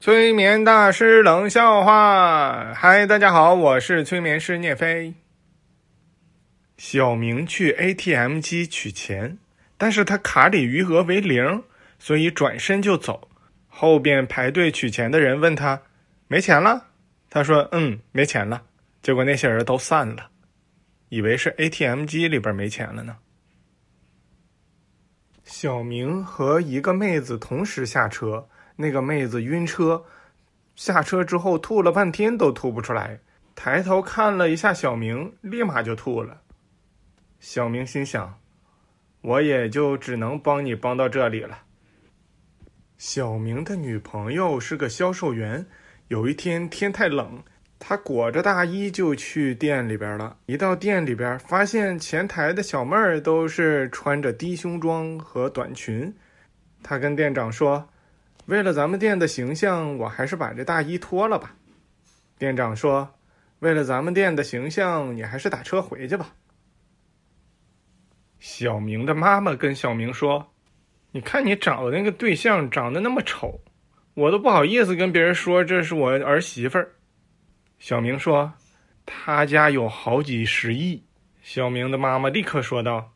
催眠大师冷笑话，嗨，大家好，我是催眠师聂飞。小明去 ATM 机取钱，但是他卡里余额为零，所以转身就走。后边排队取钱的人问他没钱了，他说嗯没钱了。结果那些人都散了，以为是 ATM 机里边没钱了呢。小明和一个妹子同时下车。那个妹子晕车，下车之后吐了半天都吐不出来，抬头看了一下小明，立马就吐了。小明心想：“我也就只能帮你帮到这里了。”小明的女朋友是个销售员，有一天天太冷，他裹着大衣就去店里边了。一到店里边，发现前台的小妹儿都是穿着低胸装和短裙，他跟店长说。为了咱们店的形象，我还是把这大衣脱了吧。店长说：“为了咱们店的形象，你还是打车回去吧。”小明的妈妈跟小明说：“你看你找的那个对象长得那么丑，我都不好意思跟别人说这是我儿媳妇儿。”小明说：“他家有好几十亿。”小明的妈妈立刻说道：“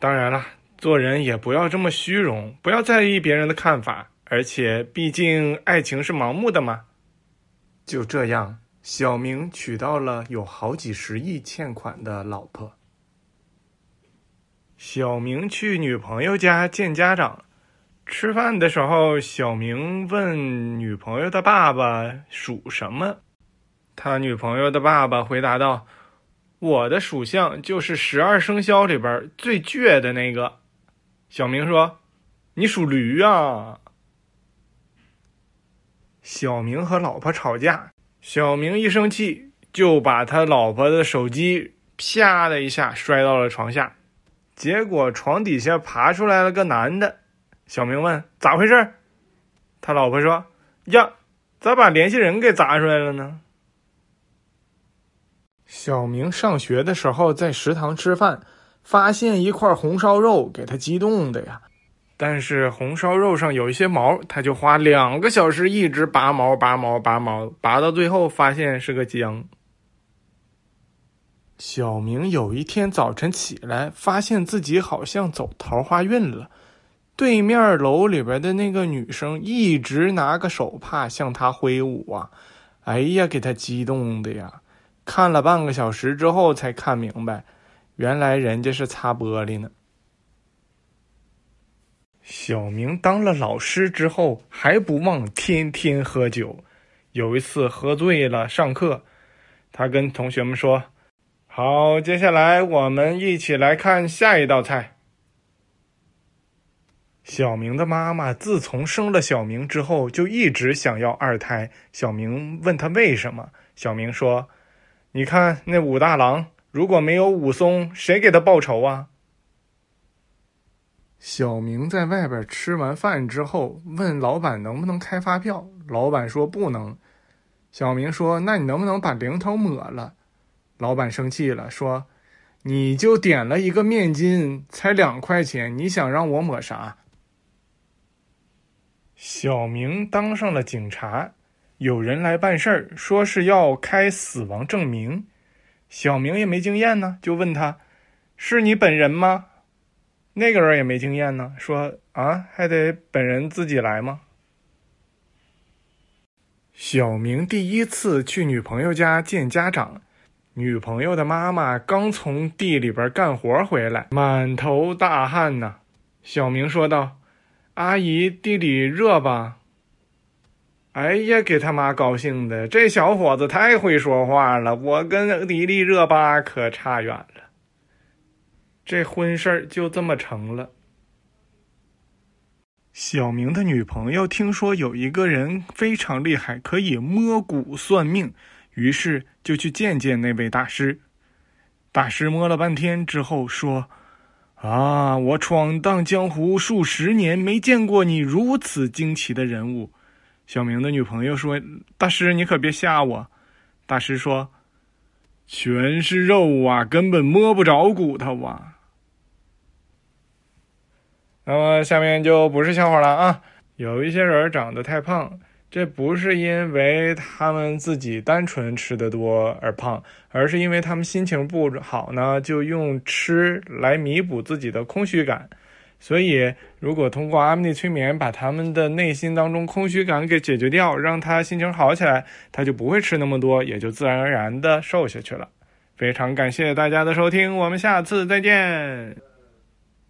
当然了，做人也不要这么虚荣，不要在意别人的看法。”而且，毕竟爱情是盲目的嘛。就这样，小明娶到了有好几十亿欠款的老婆。小明去女朋友家见家长，吃饭的时候，小明问女朋友的爸爸属什么，他女朋友的爸爸回答道：“我的属相就是十二生肖里边最倔的那个。”小明说：“你属驴啊。”小明和老婆吵架，小明一生气就把他老婆的手机啪的一下摔到了床下，结果床底下爬出来了个男的。小明问咋回事，他老婆说：“呀，咋把联系人给砸出来了呢？”小明上学的时候在食堂吃饭，发现一块红烧肉，给他激动的呀。但是红烧肉上有一些毛，他就花两个小时一直拔毛、拔毛、拔毛，拔到最后发现是个姜。小明有一天早晨起来，发现自己好像走桃花运了。对面楼里边的那个女生一直拿个手帕向他挥舞啊，哎呀，给他激动的呀！看了半个小时之后才看明白，原来人家是擦玻璃呢。小明当了老师之后，还不忘天天喝酒。有一次喝醉了，上课，他跟同学们说：“好，接下来我们一起来看下一道菜。”小明的妈妈自从生了小明之后，就一直想要二胎。小明问他为什么，小明说：“你看那武大郎，如果没有武松，谁给他报仇啊？”小明在外边吃完饭之后，问老板能不能开发票，老板说不能。小明说：“那你能不能把零头抹了？”老板生气了，说：“你就点了一个面筋，才两块钱，你想让我抹啥？”小明当上了警察，有人来办事儿，说是要开死亡证明。小明也没经验呢，就问他：“是你本人吗？”那个人也没经验呢，说啊，还得本人自己来吗？小明第一次去女朋友家见家长，女朋友的妈妈刚从地里边干活回来，满头大汗呢。小明说道：“阿姨，地里热吧？”哎呀，给他妈高兴的，这小伙子太会说话了，我跟迪丽热巴可差远了。这婚事儿就这么成了。小明的女朋友听说有一个人非常厉害，可以摸骨算命，于是就去见见那位大师。大师摸了半天之后说：“啊，我闯荡江湖数十年，没见过你如此惊奇的人物。”小明的女朋友说：“大师，你可别吓我。”大师说：“全是肉啊，根本摸不着骨头啊。”那么下面就不是笑话了啊！有一些人长得太胖，这不是因为他们自己单纯吃的多而胖，而是因为他们心情不好呢，就用吃来弥补自己的空虚感。所以，如果通过阿米尼催眠把他们的内心当中空虚感给解决掉，让他心情好起来，他就不会吃那么多，也就自然而然的瘦下去了。非常感谢大家的收听，我们下次再见。